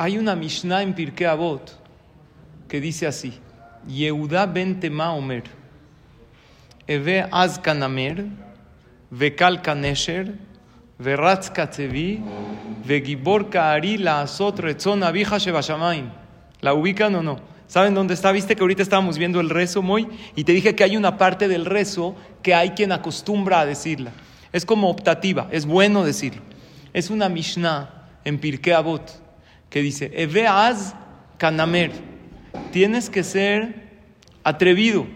Hay una Mishnah en Pirkei Avot que dice así: Yehuda ben Tema Omer, Eve az kanamer, vekal kanesher, veratz katzevi, vegibor kaari la asot retzon abija shebashamayim. ¿La ubican o no? ¿Saben dónde está? Viste que ahorita estábamos viendo el rezo, muy, y te dije que hay una parte del rezo que hay quien acostumbra a decirla. Es como optativa, es bueno decirlo. Es una Mishnah en Pirkei Avot que dice, Eve az kanamer, tienes que ser atrevido,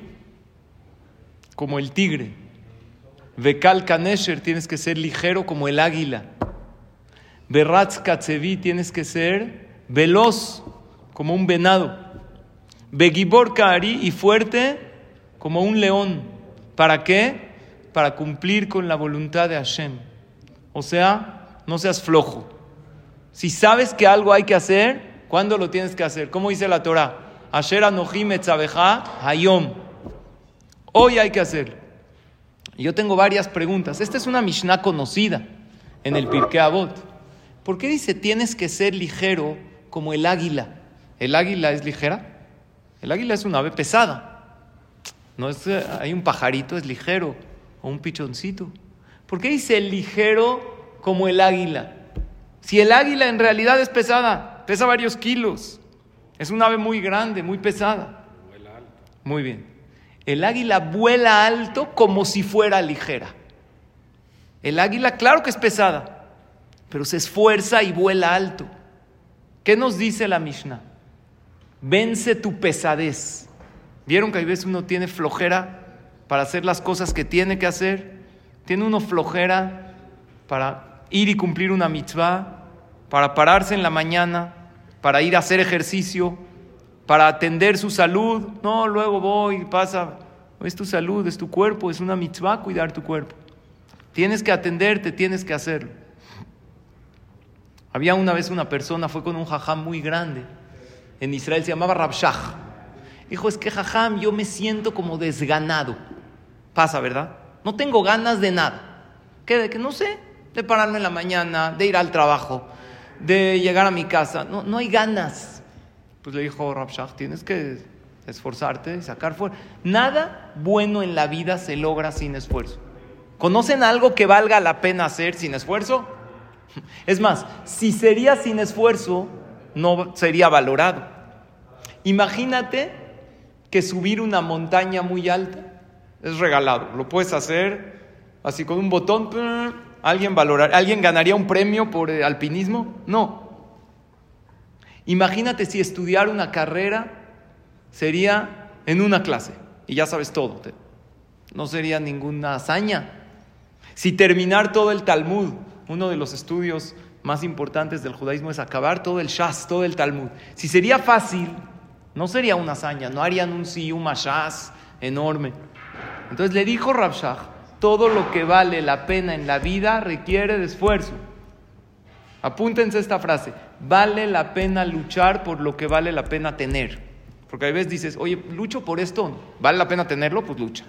como el tigre. Vekal kanesher, tienes que ser ligero como el águila. Beratz katzevi, tienes que ser veloz como un venado. Begibor Kaari y fuerte como un león. ¿Para qué? Para cumplir con la voluntad de Hashem. O sea, no seas flojo. Si sabes que algo hay que hacer, ¿cuándo lo tienes que hacer? ¿Cómo dice la Torah? Asher anohim hayom. Hoy hay que hacer. Yo tengo varias preguntas. Esta es una Mishnah conocida en el Pirkei Avot. ¿Por qué dice tienes que ser ligero como el águila? ¿El águila es ligera? El águila es una ave pesada. No es, hay un pajarito, es ligero, o un pichoncito. ¿Por qué dice ligero como el águila? Si el águila en realidad es pesada, pesa varios kilos. Es un ave muy grande, muy pesada. Vuela alto. Muy bien. El águila vuela alto como si fuera ligera. El águila, claro que es pesada, pero se esfuerza y vuela alto. ¿Qué nos dice la Mishnah? Vence tu pesadez. ¿Vieron que a veces uno tiene flojera para hacer las cosas que tiene que hacer? Tiene uno flojera para ir y cumplir una mitzvah, para pararse en la mañana, para ir a hacer ejercicio, para atender su salud. No, luego voy, pasa. Es tu salud, es tu cuerpo, es una mitzvah cuidar tu cuerpo. Tienes que atenderte, tienes que hacerlo. Había una vez una persona, fue con un jajam muy grande en Israel se llamaba Rabshah. Dijo, es que jajam, yo me siento como desganado. Pasa, ¿verdad? No tengo ganas de nada. ¿Qué? De que no sé, de pararme en la mañana, de ir al trabajo, de llegar a mi casa. No, no hay ganas. Pues le dijo Rabshah, tienes que esforzarte y sacar fuerza. Nada bueno en la vida se logra sin esfuerzo. ¿Conocen algo que valga la pena hacer sin esfuerzo? Es más, si sería sin esfuerzo, no sería valorado. Imagínate que subir una montaña muy alta es regalado. Lo puedes hacer así con un botón. ¿Alguien, valorar, ¿Alguien ganaría un premio por alpinismo? No. Imagínate si estudiar una carrera sería en una clase y ya sabes todo. No sería ninguna hazaña. Si terminar todo el Talmud, uno de los estudios más importantes del judaísmo es acabar todo el Shas, todo el Talmud. Si sería fácil, no sería una hazaña, no harían un Siyuma Shas enorme. Entonces le dijo Rabshah, todo lo que vale la pena en la vida requiere de esfuerzo. Apúntense esta frase, vale la pena luchar por lo que vale la pena tener. Porque a veces dices, oye, lucho por esto, ¿vale la pena tenerlo? Pues lucha.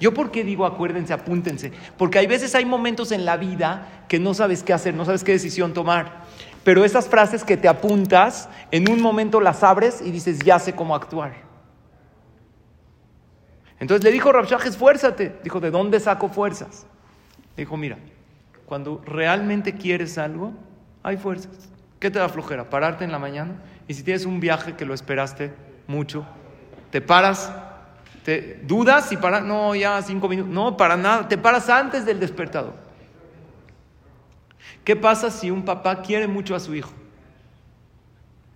Yo por qué digo acuérdense, apúntense, porque hay veces hay momentos en la vida que no sabes qué hacer, no sabes qué decisión tomar. Pero esas frases que te apuntas, en un momento las abres y dices, ya sé cómo actuar. Entonces le dijo Rabshah, esfuérzate. Dijo, ¿de dónde saco fuerzas? dijo, mira, cuando realmente quieres algo, hay fuerzas. ¿Qué te da flojera? Pararte en la mañana. Y si tienes un viaje que lo esperaste mucho, te paras te dudas y para, no, ya cinco minutos, no, para nada, te paras antes del despertador. ¿Qué pasa si un papá quiere mucho a su hijo?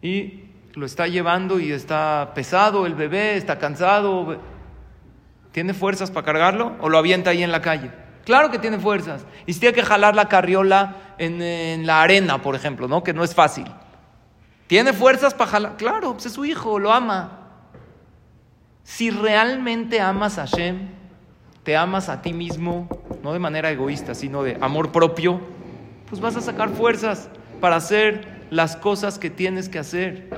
Y lo está llevando y está pesado el bebé, está cansado, ¿tiene fuerzas para cargarlo o lo avienta ahí en la calle? Claro que tiene fuerzas. Y si tiene que jalar la carriola en, la arena, por ejemplo, ¿no? Que no es fácil. ¿Tiene fuerzas para jalar? Claro, pues es su hijo, lo ama. Si realmente amas a Hashem, te amas a ti mismo, no de manera egoísta, sino de amor propio, pues vas a sacar fuerzas para hacer las cosas que tienes que hacer.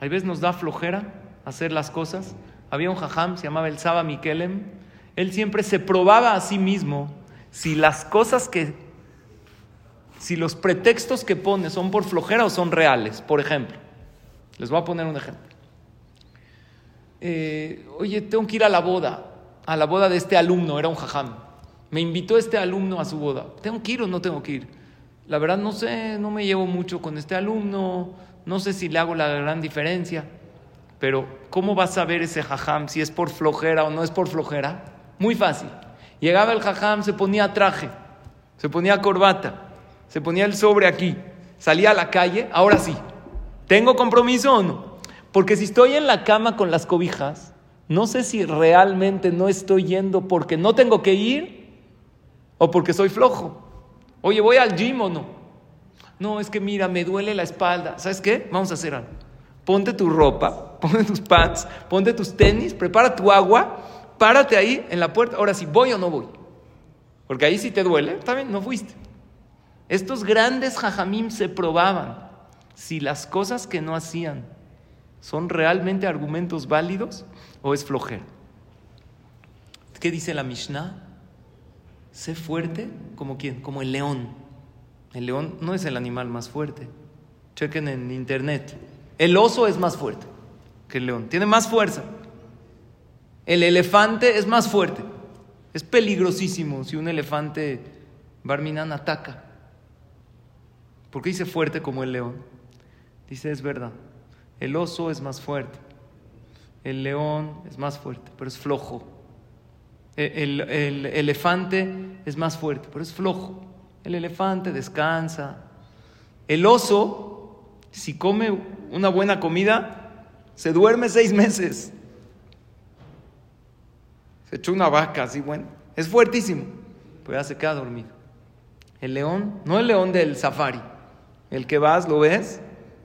A veces nos da flojera hacer las cosas. Había un jajam, se llamaba el Saba Mikelem, él siempre se probaba a sí mismo si las cosas que si los pretextos que pones son por flojera o son reales. Por ejemplo, les voy a poner un ejemplo. Eh, oye, tengo que ir a la boda, a la boda de este alumno, era un jajam. Me invitó este alumno a su boda. ¿Tengo que ir o no tengo que ir? La verdad no sé, no me llevo mucho con este alumno, no sé si le hago la gran diferencia. Pero, ¿cómo vas a ver ese jajam si es por flojera o no es por flojera? Muy fácil. Llegaba el jajam, se ponía traje, se ponía corbata, se ponía el sobre aquí, salía a la calle, ahora sí. ¿Tengo compromiso o no? Porque si estoy en la cama con las cobijas, no sé si realmente no estoy yendo porque no tengo que ir o porque soy flojo. Oye, ¿voy al gym o no? No, es que mira, me duele la espalda. ¿Sabes qué? Vamos a hacer algo. Ponte tu ropa, ponte tus pants, ponte tus tenis, prepara tu agua, párate ahí en la puerta. Ahora sí, ¿voy o no voy? Porque ahí si te duele, está bien, no fuiste. Estos grandes jajamim se probaban si las cosas que no hacían son realmente argumentos válidos o es flojera. ¿Qué dice la Mishnah? Sé fuerte como quién, como el león. El león no es el animal más fuerte. Chequen en internet. El oso es más fuerte que el león, tiene más fuerza. El elefante es más fuerte. Es peligrosísimo si un elefante barminan ataca. ¿Por qué dice fuerte como el león? Dice, es verdad. El oso es más fuerte. El león es más fuerte, pero es flojo. El, elefante es más fuerte, pero es flojo. El elefante descansa. El oso, si come una buena comida, se duerme seis meses. Se echó una vaca así, bueno. Es fuertísimo, pero ya se queda dormido. El león, no el león del safari, el que vas, lo ves,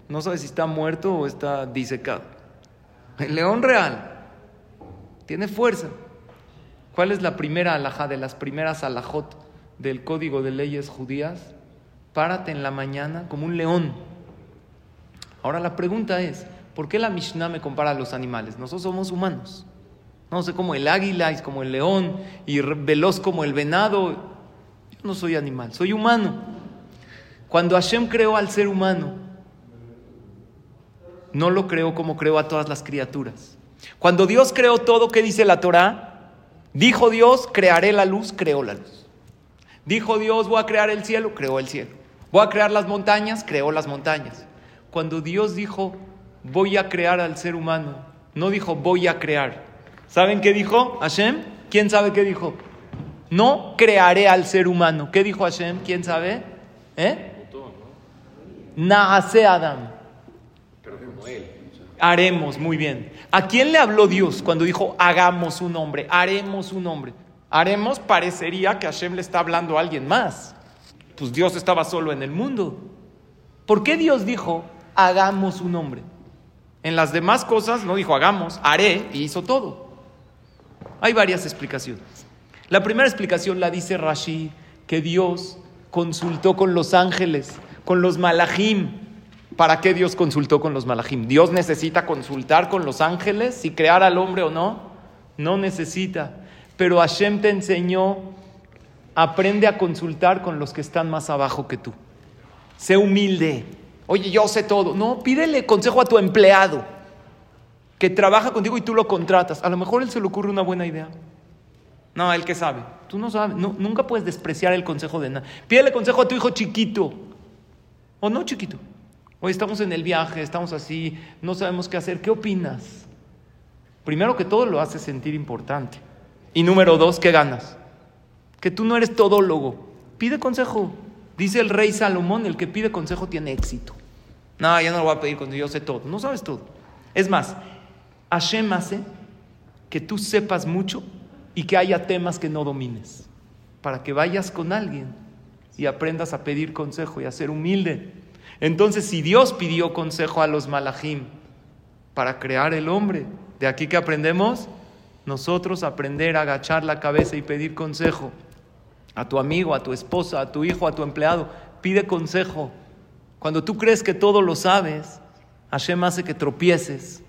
no sabes si está muerto o está disecado. El león real tiene fuerza. ¿Cuál es la primera alhaja de las primeras alajot del código de leyes judías? Párate en la mañana como un león. Ahora la pregunta es, ¿por qué la Mishnah me compara a los animales? Nosotros somos humanos. No sé, como el águila es como el león y veloz como el venado. Yo no soy animal, soy humano. Cuando Hashem creó al ser humano, no lo creó como creó a todas las criaturas. Cuando Dios creó todo, ¿qué dice la Torah? Dijo Dios, crearé la luz, creó la luz. Dijo Dios, voy a crear el cielo, creó el cielo. Voy a crear las montañas, creó las montañas. Cuando Dios dijo, voy a crear al ser humano, no dijo, voy a crear. ¿Saben qué dijo Hashem? ¿Quién sabe qué dijo? No crearé al ser humano. ¿Qué dijo Hashem? ¿Quién sabe? ¿Eh? Naase Adam. Haremos, muy bien. ¿A quién le habló Dios cuando dijo hagamos un hombre? Haremos un hombre. Haremos parecería que Hashem le está hablando a alguien más. Pues Dios estaba solo en el mundo. ¿Por qué Dios dijo hagamos un hombre? En las demás cosas no dijo hagamos, haré y hizo todo. Hay varias explicaciones. La primera explicación la dice Rashi, que Dios consultó con los ángeles con los malachim. ¿Para qué Dios consultó con los malachim? ¿Dios necesita consultar con los ángeles si crear al hombre o no? No necesita. Pero Hashem te enseñó, aprende a consultar con los que están más abajo que tú. Sé humilde. Oye, yo sé todo. No, pídele consejo a tu empleado que trabaja contigo y tú lo contratas. A lo mejor él se le ocurre una buena idea. No, él que sabe. Tú no sabes. nunca puedes despreciar el consejo de nada. Pídele consejo a tu hijo chiquito. ¿O no, chiquito? Hoy estamos en el viaje, estamos así, no sabemos qué hacer. ¿Qué opinas? Primero que todo lo hace sentir importante. Y número dos, ¿qué ganas? Que tú no eres todólogo. Pide consejo. Dice el rey Salomón, el que pide consejo tiene éxito. No, ya no lo voy a pedir cuando yo sé todo. No sabes todo. Es más, Hashem hace que tú sepas mucho y que haya temas que no domines. Para que vayas con alguien y aprendas a pedir consejo y a ser humilde. Entonces, si Dios pidió consejo a los malachim para crear el hombre, de aquí que aprendemos, nosotros aprender a agachar la cabeza y pedir consejo a tu amigo, a tu esposa, a tu hijo, a tu empleado, pide consejo. Cuando tú crees que todo lo sabes, Hashem hace que tropieces,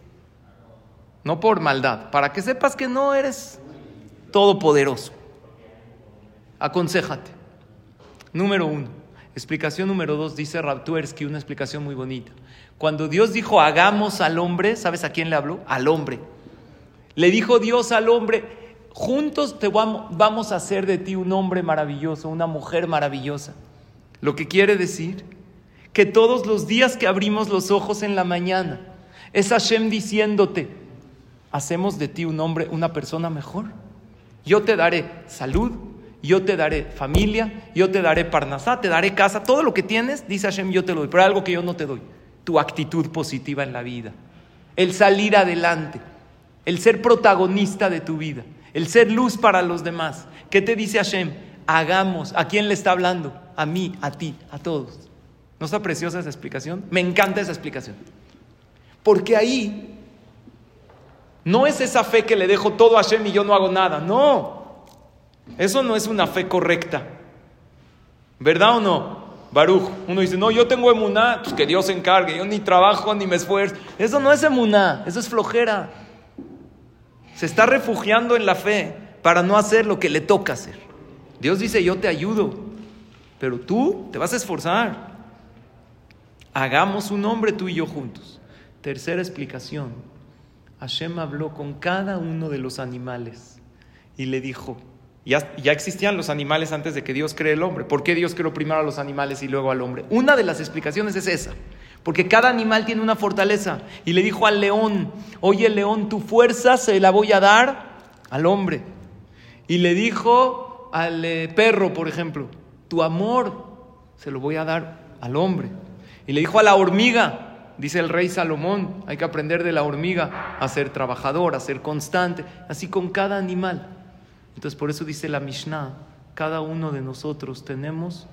no por maldad, para que sepas que no eres todopoderoso. Aconsejate. Número uno. Explicación número dos, dice Rabtuersky, una explicación muy bonita. Cuando Dios dijo hagamos al hombre, ¿sabes a quién le habló? Al hombre. Le dijo Dios al hombre, juntos te vamos a hacer de ti un hombre maravilloso, una mujer maravillosa. Lo que quiere decir que todos los días que abrimos los ojos en la mañana, es Hashem diciéndote, hacemos de ti un hombre, una persona mejor. Yo te daré salud, yo te daré familia, yo te daré parnasá, te daré casa, todo lo que tienes, dice Hashem, yo te lo doy, pero algo que yo no te doy, tu actitud positiva en la vida, el salir adelante, el ser protagonista de tu vida, el ser luz para los demás. ¿Qué te dice Hashem? Hagamos, ¿a quién le está hablando? A mí, a ti, a todos. ¿No está preciosa esa explicación? Me encanta esa explicación. Porque ahí no es esa fe que le dejo todo a Hashem y yo no hago nada, no. Eso no es una fe correcta. ¿Verdad o no? Baruch, uno dice, no, yo tengo emuná, pues que Dios se encargue, yo ni trabajo ni me esfuerzo. Eso no es emuná, eso es flojera. Se está refugiando en la fe para no hacer lo que le toca hacer. Dios dice, yo te ayudo, pero tú te vas a esforzar. Hagamos un hombre tú y yo juntos. Tercera explicación. Hashem habló con cada uno de los animales y le dijo, ya, existían los animales antes de que Dios cree el hombre. ¿Por qué Dios creó primero a los animales y luego al hombre? Una de las explicaciones es esa. Porque cada animal tiene una fortaleza. Y le dijo al león, oye león, tu fuerza se la voy a dar al hombre. Y le dijo al eh, perro, por ejemplo, tu amor se lo voy a dar al hombre. Le dijo a la hormiga, dice el rey Salomón, hay que aprender de la hormiga a ser trabajador, a ser constante, así con cada animal. Entonces por eso dice la Mishnah, cada uno de nosotros tenemos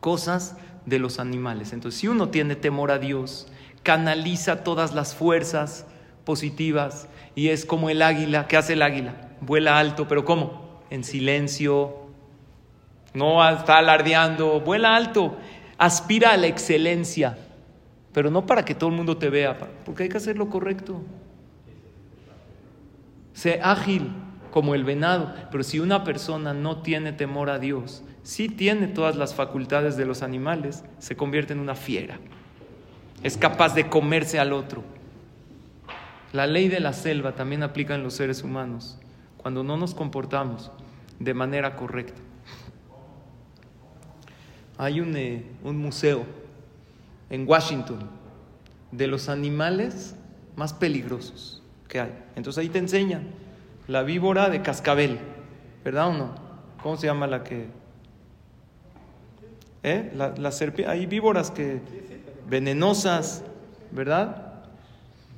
cosas de los animales. Entonces si uno tiene temor a Dios, canaliza todas las fuerzas positivas y es como el águila. ¿Qué hace el águila? Vuela alto, pero ¿cómo? En silencio, no está alardeando, vuela alto, aspira a la excelencia, pero no para que todo el mundo te vea, porque hay que hacer lo correcto. Sé ágil, como el venado. Pero si una persona no tiene temor a Dios, sí tiene todas las facultades de los animales, se convierte en una fiera. Es capaz de comerse al otro. La ley de la selva también aplica en los seres humanos cuando no nos comportamos de manera correcta. Hay un, eh, un museo en Washington de los animales más peligrosos que hay. Entonces ahí te enseñan la víbora de cascabel, ¿verdad o no? ¿Cómo se llama la que... ¿Eh? La, la hay víboras que... venenosas, ¿verdad?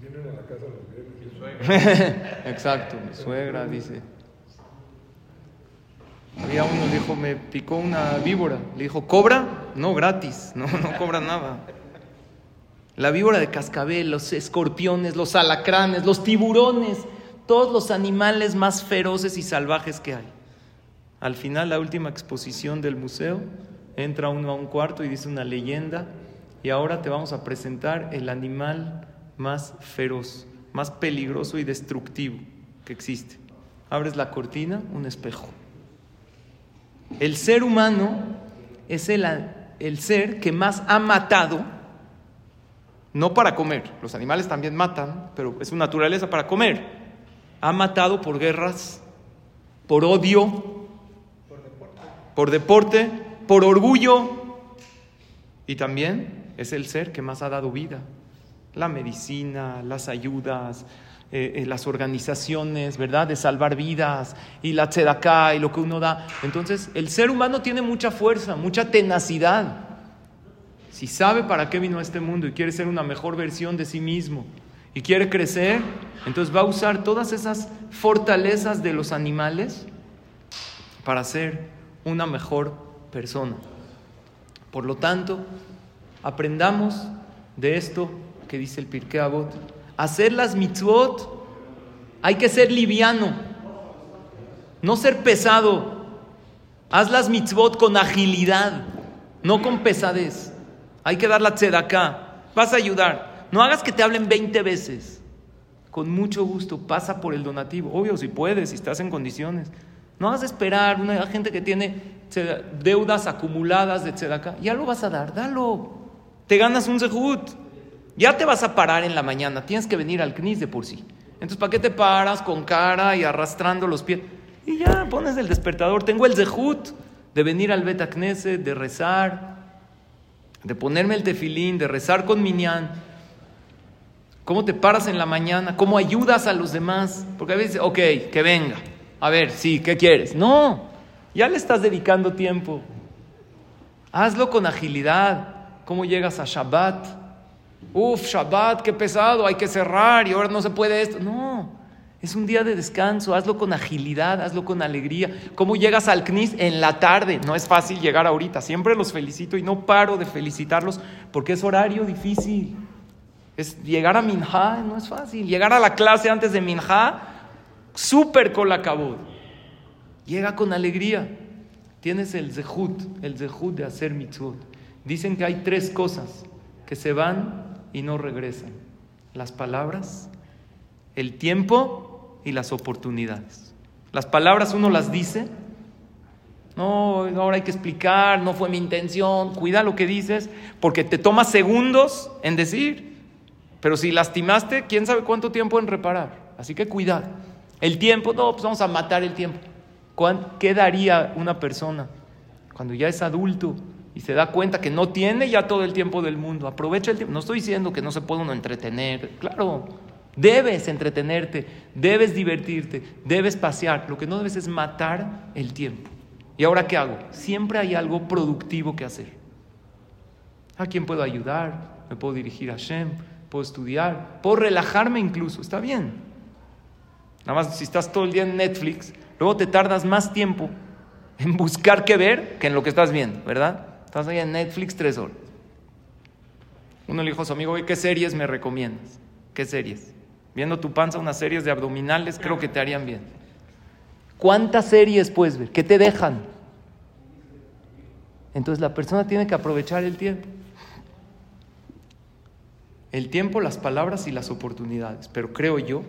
Vienen a la casa Exacto, mi suegra dice. Había uno dijo, me picó una víbora. Le dijo, ¿cobra? No, gratis, no, no cobra nada. La víbora de cascabel, los escorpiones, los alacranes, los tiburones, todos los animales más feroces y salvajes que hay. Al final, la última exposición del museo, entra uno a un cuarto y dice una leyenda, y ahora te vamos a presentar el animal más feroz, más peligroso y destructivo que existe. Abres la cortina, un espejo. El ser humano es el, el ser que más ha matado, no para comer, los animales también matan, pero es su naturaleza para comer ha matado por guerras, por odio, por deporte, por orgullo y también es el ser que más ha dado vida. La medicina, las ayudas, eh, eh, las organizaciones, ¿verdad? De salvar vidas y la tzedaká y lo que uno da. Entonces, el ser humano tiene mucha fuerza, mucha tenacidad. Si sabe para qué vino a este mundo y quiere ser una mejor versión de sí mismo, y quiere crecer, entonces va a usar todas esas fortalezas de los animales para ser una mejor persona. Por lo tanto, aprendamos de esto que dice el Pirkei Avot. Hacer las mitzvot hay que ser liviano, no ser pesado. Haz las mitzvot con agilidad, no con pesadez. Hay que dar la tzedakah. Vas a ayudar. No hagas que te hablen 20 veces. Con mucho gusto, pasa por el donativo. Obvio, si puedes, si estás en condiciones. No a esperar una gente que tiene deudas acumuladas de tzedakah. Ya lo vas a dar, dalo. Te ganas un zehut. Ya te vas a parar en la mañana. Tienes que venir al knis de por sí. Entonces, ¿para qué te paras con cara y arrastrando los pies? Y ya pones el despertador. Tengo el zehut de venir al Bet de rezar, de ponerme el tefilín, de rezar con Minyan. ¿Cómo te paras en la mañana? ¿Cómo ayudas a los demás? Porque a veces, ok, que venga. A ver, sí, ¿qué quieres? No, ya le estás dedicando tiempo. Hazlo con agilidad. ¿Cómo llegas a Shabbat? Uf, Shabbat, qué pesado, hay que cerrar y ahora no se puede esto. No, es un día de descanso, hazlo con agilidad, hazlo con alegría. ¿Cómo llegas al CNIS en la tarde? No es fácil llegar ahorita, siempre los felicito y no paro de felicitarlos porque es horario difícil. Es llegar a Minha no es fácil. Llegar a la clase antes de Minha súper colacabod. Llega con alegría. Tienes el zehut, el zehut de hacer mitzvot. Dicen que hay tres cosas que se van y no regresan. Las palabras, el tiempo y las oportunidades. Las palabras uno las dice. No, ahora hay que explicar, no fue mi intención. Cuida lo que dices, porque te toma segundos en decir. Pero si lastimaste, quién sabe cuánto tiempo en reparar. Así que cuidado. El tiempo, no, pues vamos a matar el tiempo. ¿Qué daría una persona cuando ya es adulto y se da cuenta que no tiene ya todo el tiempo del mundo? Aprovecha el tiempo. No estoy diciendo que no se puede uno entretener. Claro, debes entretenerte, debes divertirte, debes pasear. Lo que no debes es matar el tiempo. ¿Y ahora qué hago? Siempre hay algo productivo que hacer. ¿A quién puedo ayudar? ¿Me puedo dirigir a Shem? ¿Puedo estudiar? ¿Puedo relajarme incluso? Está bien. Nada más si estás todo el día en Netflix, luego te tardas más tiempo en buscar qué ver que en lo que estás viendo, ¿verdad? Estás ahí en Netflix tres horas. Uno le dijo a su amigo, ¿qué series me recomiendas? ¿Qué series? Viendo tu panza unas series de abdominales creo que te harían bien. ¿Cuántas series puedes ver? ¿Qué te dejan? Entonces la persona tiene que aprovechar el tiempo. El tiempo, las palabras y las oportunidades. Pero creo yo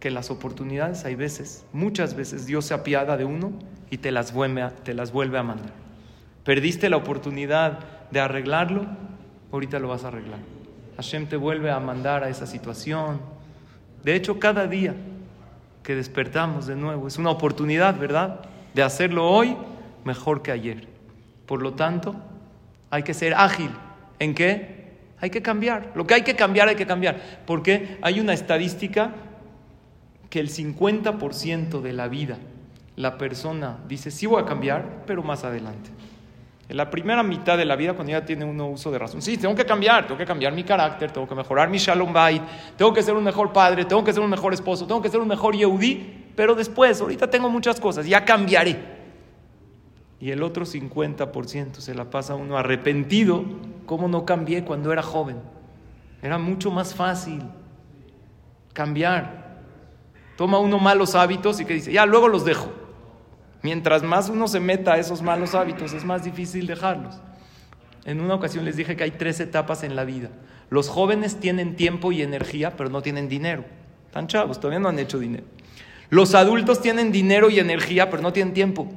que las oportunidades hay veces, muchas veces Dios se apiada de uno y te las vuelve a, te las vuelve a mandar. Perdiste la oportunidad de arreglarlo, ahorita lo vas a arreglar. Hashem te vuelve a mandar a esa situación. De hecho, cada día que despertamos de nuevo es una oportunidad, ¿verdad? De hacerlo hoy mejor que ayer. Por lo tanto, hay que ser ágil. ¿En qué? Hay que cambiar. Lo que hay que cambiar, hay que cambiar. Porque hay una estadística que el 50% de la vida la persona dice, sí voy a cambiar, pero más adelante. En la primera mitad de la vida, cuando ya tiene uno uso de razón, sí, tengo que cambiar, tengo que cambiar mi carácter, tengo que mejorar mi shalom bait, tengo que ser un mejor padre, tengo que ser un mejor esposo, tengo que ser un mejor yehudí, pero después, ahorita tengo muchas cosas, ya cambiaré. Y el otro 50% se la pasa uno arrepentido, ¿cómo no cambié cuando era joven? Era mucho más fácil cambiar. Toma uno malos hábitos y que dice, ya, luego los dejo. Mientras más uno se meta a esos malos hábitos, es más difícil dejarlos. En una ocasión les dije que hay tres etapas en la vida. Los jóvenes tienen tiempo y energía, pero no tienen dinero. Están chavos, todavía no han hecho dinero. Los adultos tienen dinero y energía, pero no tienen tiempo.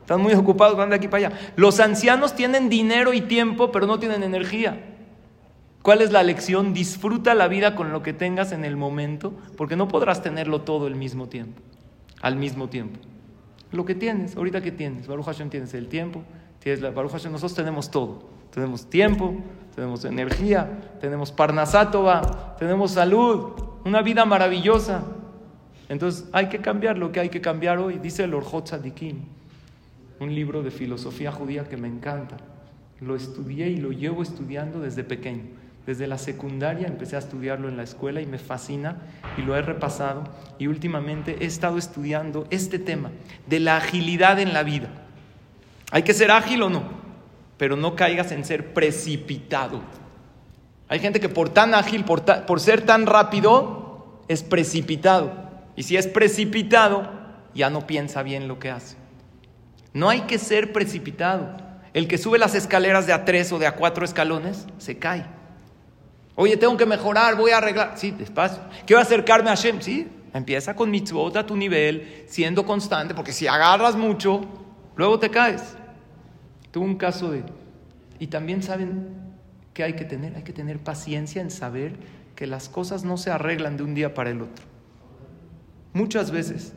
Están muy ocupados, van de aquí para allá. Los ancianos tienen dinero y tiempo, pero no tienen energía. ¿Cuál es la lección? Disfruta la vida con lo que tengas en el momento, porque no podrás tenerlo todo al mismo tiempo. Al mismo tiempo. Lo que tienes, ahorita que tienes, Baruch Hashem tienes el tiempo, tienes la Baruch Hashem, nosotros tenemos todo. Tenemos tiempo, tenemos energía, tenemos parnasátova, tenemos salud, una vida maravillosa. Entonces hay que cambiar lo que hay que cambiar hoy, dice el Orjot Tzadikim, un libro de filosofía judía que me encanta. Lo estudié y lo llevo estudiando desde pequeño. Desde la secundaria empecé a estudiarlo en la escuela y me fascina y lo he repasado y últimamente he estado estudiando este tema de la agilidad en la vida. Hay que ser ágil o no, pero no caigas en ser precipitado. Hay gente que por tan ágil, por, por ser tan rápido, es precipitado. Y si es precipitado, ya no piensa bien lo que hace. No hay que ser precipitado. El que sube las escaleras de a tres o de a cuatro escalones, se cae. Oye, tengo que mejorar, voy a arreglar. Sí, despacio. Quiero acercarme a Hashem. Sí, Empieza con mitzvot a tu nivel, siendo constante, porque si agarras mucho, luego te caes. Tuve un caso de... Y también saben que hay que tener, hay que tener paciencia en saber que las cosas no se arreglan de un día para el otro. Muchas veces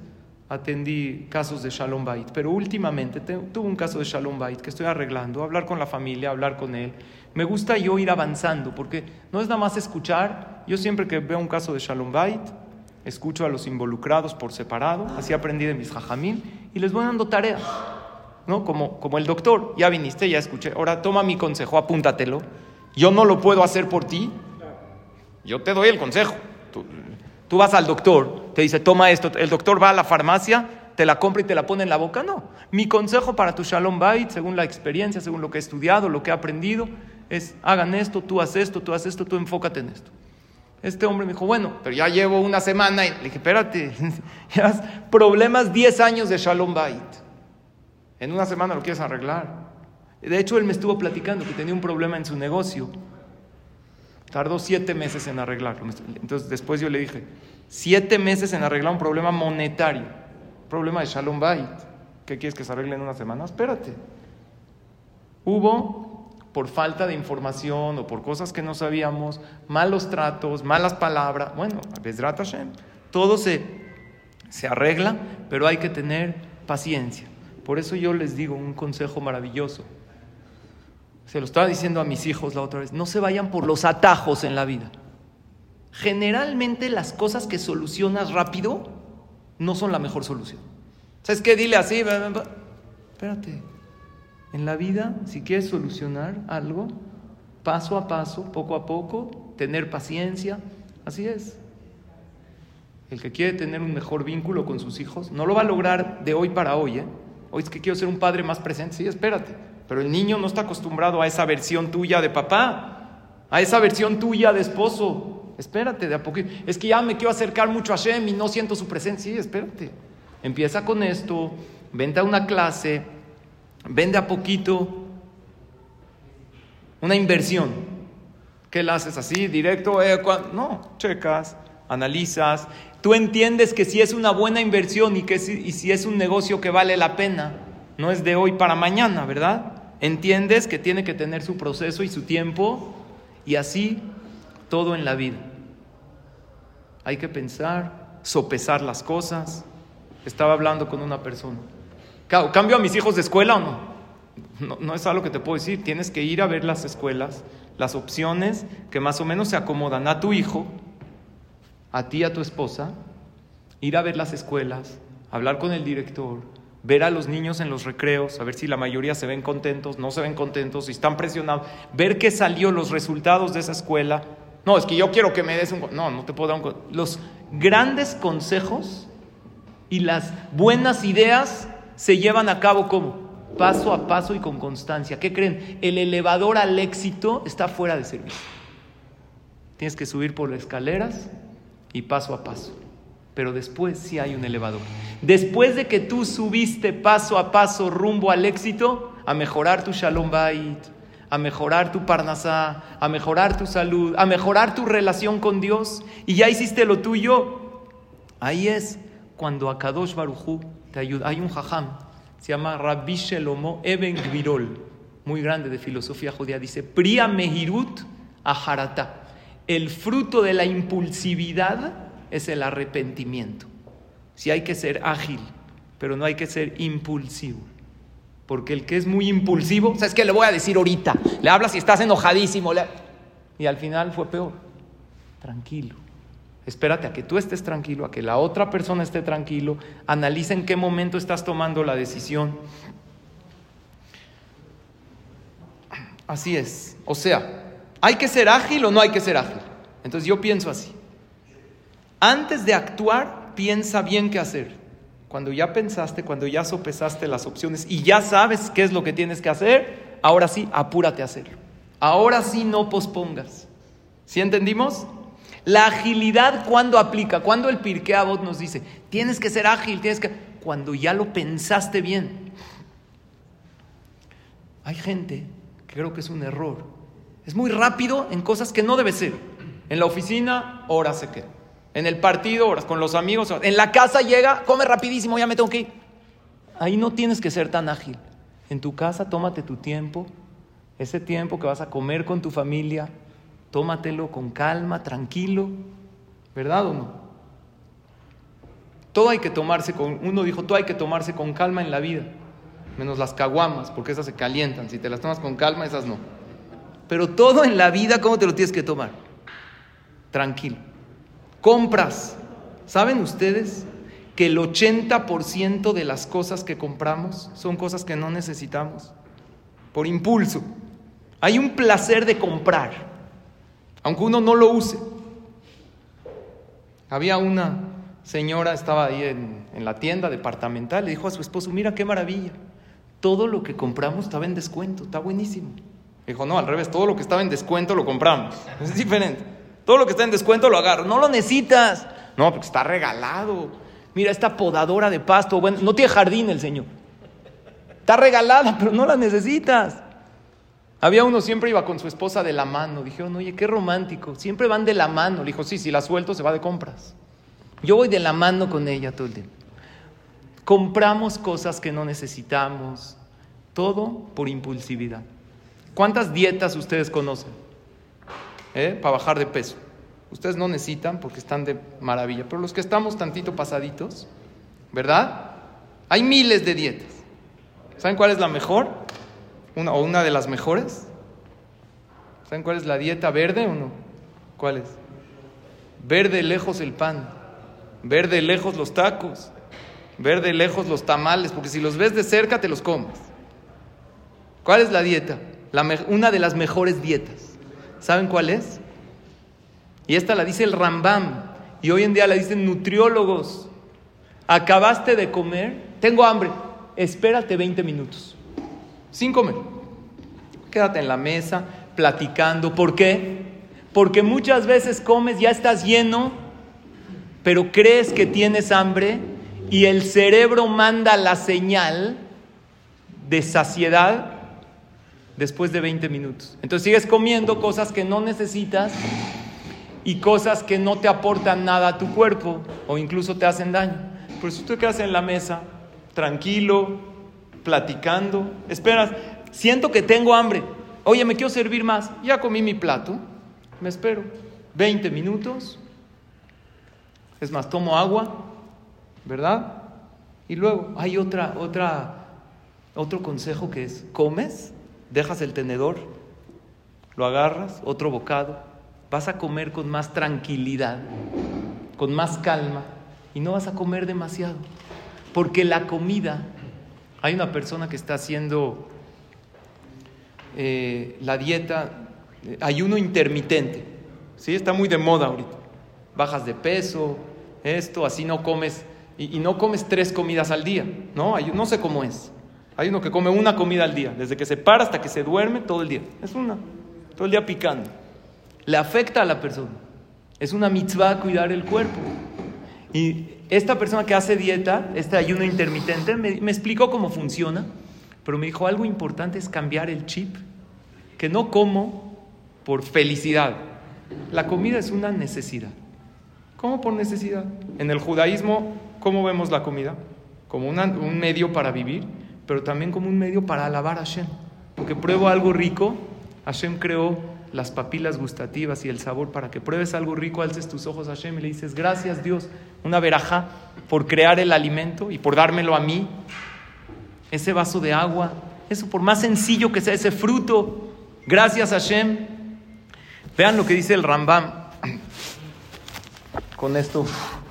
atendí casos de Shalom Bait, pero últimamente tuve un caso de Shalom Bait que estoy arreglando, hablar con la familia, hablar con él. Me gusta yo ir avanzando, porque no es nada más escuchar. Yo siempre que veo un caso de Shalom Bait, escucho a los involucrados por separado, así aprendí de mis jajamín, y les voy dando tareas, ¿no? Como, como el doctor, ya viniste, ya escuché, ahora toma mi consejo, apúntatelo. Yo no lo puedo hacer por ti, yo te doy el consejo. Tú vas al doctor, te dice, toma esto, el doctor va a la farmacia, te la compra y te la pone en la boca. No, mi consejo para tu Shalom Bait, según la experiencia, según lo que he estudiado, lo que he aprendido, es hagan esto, tú haces esto, tú haces esto, tú enfócate en esto. Este hombre me dijo, bueno, pero ya llevo una semana y le dije, espérate, problemas 10 años de Shalom Bait. En una semana lo quieres arreglar. De hecho, él me estuvo platicando que tenía un problema en su negocio Tardó siete meses en arreglarlo. Entonces después yo le dije, siete meses en arreglar un problema monetario, problema de Shalom Bait. ¿Qué quieres que se arregle en una semana? Espérate. Hubo, por falta de información o por cosas que no sabíamos, malos tratos, malas palabras. Bueno, Bezrat Hashem, todo se, se arregla, pero hay que tener paciencia. Por eso yo les digo un consejo maravilloso. Se lo estaba diciendo a mis hijos la otra vez, no se vayan por los atajos en la vida. Generalmente las cosas que solucionas rápido no son la mejor solución. ¿Sabes qué? Dile así, espérate. En la vida, si quieres solucionar algo, paso a paso, poco a poco, tener paciencia, así es. El que quiere tener un mejor vínculo con sus hijos no lo va a lograr de hoy para hoy. ¿eh? Hoy es que quiero ser un padre más presente, sí, espérate. Pero el niño no está acostumbrado a esa versión tuya de papá, a esa versión tuya de esposo. Espérate, de a poquito. Es que ya me quiero acercar mucho a Shem y no siento su presencia. Sí, espérate. Empieza con esto, vente a una clase, vende a poquito. Una inversión. ¿Qué la haces así, directo? Eh, no, checas, analizas. Tú entiendes que si es una buena inversión y que y si es un negocio que vale la pena, no es de hoy para mañana, ¿verdad? Entiendes que tiene que tener su proceso y su tiempo y así todo en la vida. Hay que pensar, sopesar las cosas. Estaba hablando con una persona. ¿Cambio a mis hijos de escuela o no? no? Es algo que te puedo decir. Tienes que ir a ver las escuelas, las opciones que más o menos se acomodan a tu hijo, a ti, a tu esposa. Ir a ver las escuelas, hablar con el director, ver a los niños en los recreos, a ver si la mayoría se ven contentos, no se ven contentos, si están presionados, ver qué salió los resultados de esa escuela. No, es que yo quiero que me des un... No, no te puedo dar un... Los grandes consejos y las buenas ideas se llevan a cabo como paso a paso y con constancia. ¿Qué creen? El elevador al éxito está fuera de servicio. Tienes que subir por las escaleras y paso a paso pero después sí hay un elevador. Después de que tú subiste paso a paso rumbo al éxito, a mejorar tu Shalom Bait, a mejorar tu Parnasá, a mejorar tu salud, a mejorar tu relación con Dios, y ya hiciste lo tuyo, ahí es cuando a Kadosh Barujú te ayuda. Hay un jajam, se llama Rabbi Shelomo Eben Gvirol, muy grande de filosofía judía, dice, Priya Mehirut Aharata, el fruto de la impulsividad es el arrepentimiento. Si hay que ser ágil, pero no hay que ser impulsivo. Porque el que es muy impulsivo, ¿sabes qué le voy a decir ahorita? Le hablas y estás enojadísimo. Y al final fue peor. Tranquilo. Espérate a que tú estés tranquilo, a que la otra persona esté tranquilo. Analiza en qué momento estás tomando la decisión. Así es. O sea, ¿hay que ser ágil o no hay que ser ágil? Entonces yo pienso así. Antes de actuar, piensa bien qué hacer. Cuando ya pensaste, cuando ya sopesaste las opciones y ya sabes qué es lo que tienes que hacer, ahora sí, apúrate a hacerlo. Ahora sí, no pospongas. ¿Sí entendimos? La agilidad, ¿cuándo aplica? Cuando el Pirkei Avot nos dice, tienes que ser ágil, tienes que... Cuando ya lo pensaste bien. Hay gente que creo que es un error. Es muy rápido en cosas que no debe ser. En la oficina, hora se queda. En el partido, con los amigos, en la casa llega, come rapidísimo, ya me tengo que ir. Ahí no tienes que ser tan ágil. En tu casa tómate tu tiempo, ese tiempo que vas a comer con tu familia, tómatelo con calma, tranquilo, ¿verdad o no? Todo hay que tomarse con, uno dijo, todo hay que tomarse con calma en la vida, menos las caguamas, porque esas se calientan, si te las tomas con calma, esas no. Pero todo en la vida, ¿cómo te lo tienes que tomar? Tranquilo. Compras. ¿Saben ustedes que el 80% de las cosas que compramos son cosas que no necesitamos? Por impulso. Hay un placer de comprar, aunque uno no lo use. Había una señora, estaba ahí en, en la tienda departamental, le dijo a su esposo, mira qué maravilla, todo lo que compramos estaba en descuento, está buenísimo. Dijo, no, al revés, todo lo que estaba en descuento lo compramos. Es diferente. Todo lo que está en descuento lo agarro. No lo necesitas. No, porque está regalado. Mira, esta podadora de pasto, bueno, no tiene jardín el Señor. Está regalada, pero no la necesitas. Había uno, siempre iba con su esposa de la mano. Dijeron, oye, qué romántico. Siempre van de la mano. Le dijo, sí, si la suelto se va de compras. Yo voy de la mano con ella todo el tiempo. Compramos cosas que no necesitamos. Todo por impulsividad. ¿Cuántas dietas ustedes conocen? ¿Eh? Para bajar de peso. Ustedes no necesitan porque están de maravilla. Pero los que estamos tantito pasaditos, ¿verdad? Hay miles de dietas. ¿Saben cuál es la mejor? Una, o una de las mejores. ¿Saben cuál es la dieta verde o no? ¿Cuál es? Verde lejos el pan. Verde lejos los tacos. Verde lejos los tamales. Porque si los ves de cerca te los comes. ¿Cuál es la dieta? una de las mejores dietas. ¿Saben cuál es? Y esta la dice el Rambam. Y hoy en día la dicen nutriólogos. Acabaste de comer, tengo hambre, espérate 20 minutos. Sin comer. Quédate en la mesa, platicando. ¿Por qué? Porque muchas veces comes, ya estás lleno, pero crees que tienes hambre y el cerebro manda la señal de saciedad después de 20 minutos. Entonces sigues comiendo cosas que no necesitas y cosas que no te aportan nada a tu cuerpo o incluso te hacen daño. Por eso tú quedas en la mesa, tranquilo, platicando, esperas, siento que tengo hambre, oye, me quiero servir más, ya comí mi plato, me espero 20 minutos, es más, tomo agua, ¿verdad? Y luego hay otra, otra, otro consejo que es, comes dejas el tenedor, lo agarras, otro bocado, vas a comer con más tranquilidad, con más calma y no vas a comer demasiado. Porque la comida, hay una persona que está haciendo eh, la dieta, eh, ayuno intermitente, ¿sí? está muy de moda ahorita. Bajas de peso, esto, así no comes, y, no comes tres comidas al día, ¿no? No sé cómo es. Hay uno que come una comida al día, desde que se para hasta que se duerme todo el día. Es una, todo el día picando. Le afecta a la persona. Es una mitzvah cuidar el cuerpo. Y esta persona que hace dieta, este ayuno intermitente, me, me explicó cómo funciona, pero me dijo algo importante es cambiar el chip, que no como por felicidad. La comida es una necesidad. ¿Cómo por necesidad? En el judaísmo, ¿cómo vemos la comida? Como un medio para vivir pero también como un medio para alabar a Hashem. Porque pruebo algo rico, Hashem creó las papilas gustativas y el sabor para que pruebes algo rico, alces tus ojos a Hashem y le dices, gracias Dios, una veraja por crear el alimento y por dármelo a mí, ese vaso de agua, eso por más sencillo que sea ese fruto, gracias Hashem. Vean lo que dice el Rambam. Con esto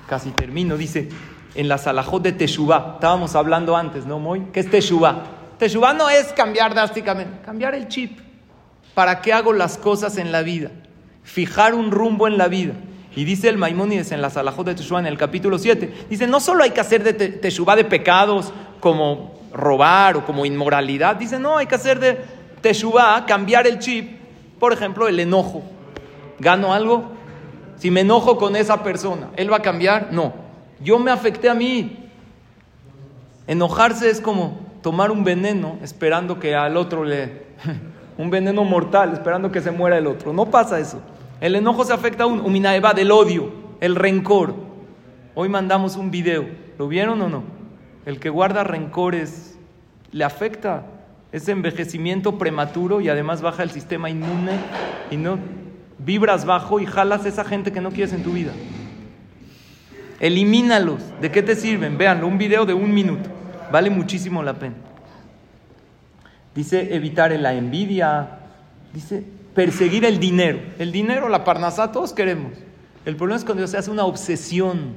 casi termino, dice, en la salajot de Teshuvah. Estábamos hablando antes, ¿no, Moy? ¿Qué es Teshuvah? Teshuvah no es cambiar drásticamente, cambiar el chip. ¿Para qué hago las cosas en la vida? Fijar un rumbo en la vida. Y dice el Maimónides en la salajot de Teshuvah, en el capítulo 7, dice, no solo hay que hacer de Teshuvah de pecados como robar o como inmoralidad, dice, no, hay que hacer de Teshuvah, cambiar el chip, por ejemplo, el enojo. ¿Gano algo? Si me enojo con esa persona, ¿él va a cambiar? No. Yo me afecté a mí. Enojarse es como tomar un veneno esperando que al otro le... un veneno mortal esperando que se muera el otro. No pasa eso. El enojo se afecta a un eva del odio. El rencor. Hoy mandamos un video. ¿Lo vieron o no? El que guarda rencores le afecta ese envejecimiento prematuro y además baja el sistema inmune y no vibras bajo y jalas a esa gente que no quieres en tu vida. Elimínalos. ¿De qué te sirven? Véanlo, un video de un minuto. Vale muchísimo la pena. Dice evitar la envidia. Dice perseguir el dinero. El dinero, la parnasá, todos queremos. El problema es cuando se hace una obsesión.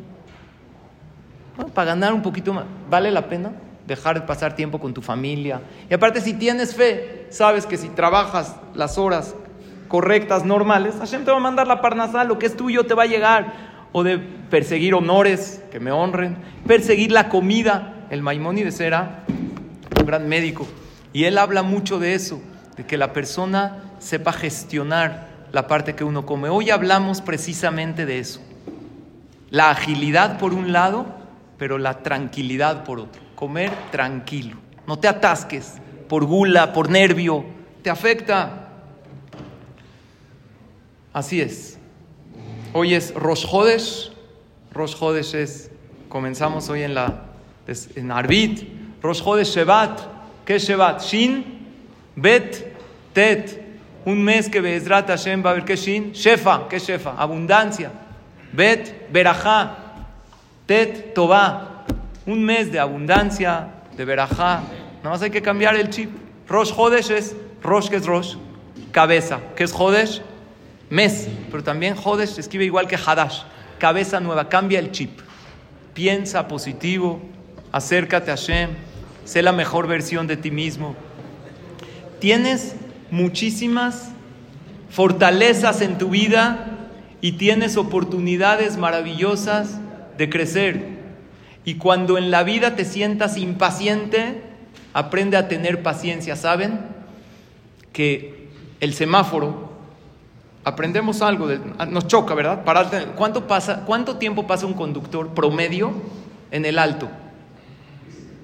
para ganar un poquito más, ¿vale la pena? Dejar de pasar tiempo con tu familia. Y aparte, si tienes fe, sabes que si trabajas las horas correctas, normales, Hashem te va a mandar la parnasá, lo que es tuyo te va a llegar. O de perseguir honores, que me honren. Perseguir la comida. El Maimónides era un gran médico. Y él habla mucho de eso, de que la persona sepa gestionar la parte que uno come. Hoy hablamos precisamente de eso. La agilidad por un lado, pero la tranquilidad por otro. Comer tranquilo. No te atasques por gula, por nervio. Te afecta. Así es. Hoy es. Rosh Hodesh es, comenzamos hoy en la, en Arbit. Rosh Hodesh Shevat. ¿Qué es Shevat? Shin, Bet, Tet un mes que Bezrat Hashem va a haber que Shin, Shefa, ¿qué Shefa? Abundancia. Bet, Berajá, Tet, Tobá. Un mes de abundancia, de Berajá. Nada más hay que cambiar el chip. Rosh Hodesh es, Rosh que es Rosh, cabeza. ¿Qué es Hodesh? Mes. Pero también Hodesh escribe igual que Hadash. Cabeza nueva, cambia el chip. Piensa positivo, acércate a Hashem, sé la mejor versión de ti mismo. Tienes muchísimas fortalezas en tu vida y tienes oportunidades maravillosas de crecer. Y cuando en la vida te sientas impaciente, aprende a tener paciencia. ¿Saben? Que el semáforo, aprendemos algo, nos choca, ¿verdad? ¿cuánto, pasa, ¿Cuánto tiempo pasa un conductor promedio en el alto?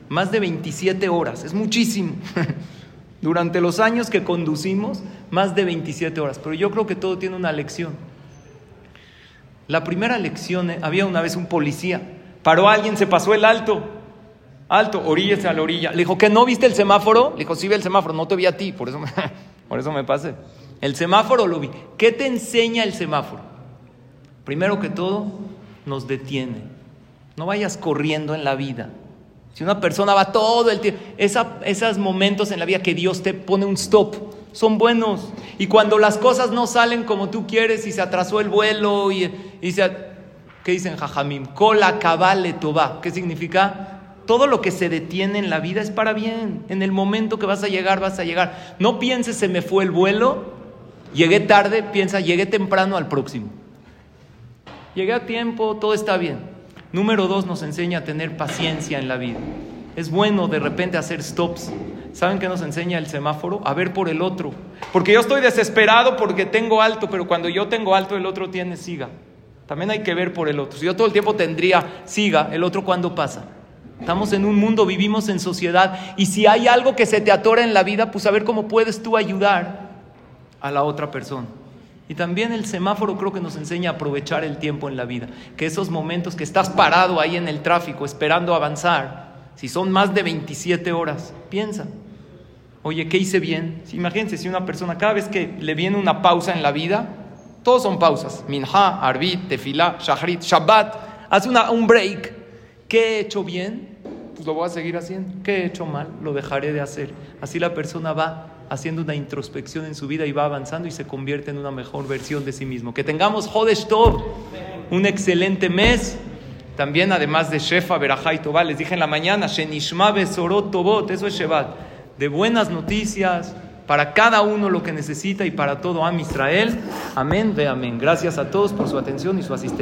Más de 27 horas, es muchísimo. Durante los años que conducimos, más de 27 horas. Pero yo creo que todo tiene una lección. La primera lección, eh, había una vez un policía, paró a alguien, se pasó el alto. Alto, oríllese a la orilla. Le dijo, ¿que no viste el semáforo? Le dijo, sí vi el semáforo, no te vi a ti, por eso me, por eso me pasé. El semáforo lo vi. ¿Qué te enseña el semáforo? Primero que todo, nos detiene. No vayas corriendo en la vida. Si una persona va todo el tiempo, esos momentos en la vida que Dios te pone un stop, son buenos. Y cuando las cosas no salen como tú quieres y se atrasó el vuelo y. ¿Qué dicen Jajamim? Cola cabale toba. ¿Qué significa? Todo lo que se detiene en la vida es para bien. En el momento que vas a llegar, vas a llegar. No pienses, se me fue el vuelo, llegué tarde, piensa, llegué temprano al próximo. Llegué a tiempo, todo está bien. Número dos, nos enseña a tener paciencia en la vida. Es bueno de repente hacer stops. ¿Saben qué nos enseña el semáforo? A ver por el otro. Porque yo estoy desesperado porque tengo alto, pero cuando yo tengo alto, el otro tiene siga. También hay que ver por el otro. Si yo todo el tiempo tendría siga, el otro cuándo pasa. Estamos en un mundo, vivimos en sociedad. Y si hay algo que se te atora en la vida, pues a ver cómo puedes tú ayudar a la otra persona. Y también el semáforo creo que nos enseña a aprovechar el tiempo en la vida. Que esos momentos que estás parado ahí en el tráfico esperando avanzar, si son más de 27 horas, piensa. Oye, ¿qué hice bien? Imagínense si una persona, cada vez que le viene una pausa en la vida, todos son pausas. Minha, Arbit, Tefilá, Shahrit, Shabbat. Hace una, un break. ¿Qué he hecho bien? Pues lo voy a seguir haciendo. ¿Qué he hecho mal? Lo dejaré de hacer. Así la persona va haciendo una introspección en su vida y va avanzando y se convierte en una mejor versión de sí mismo. Que tengamos Jodesh Tov, un excelente mes. También, además de Shefa, Berajá y Tobá, les dije en la mañana, Shenishma Besorot Tobot, eso es Shevat, de buenas noticias para cada uno lo que necesita y para todo Am Israel. Amén, ve amén. Gracias a todos por su atención y su asistencia.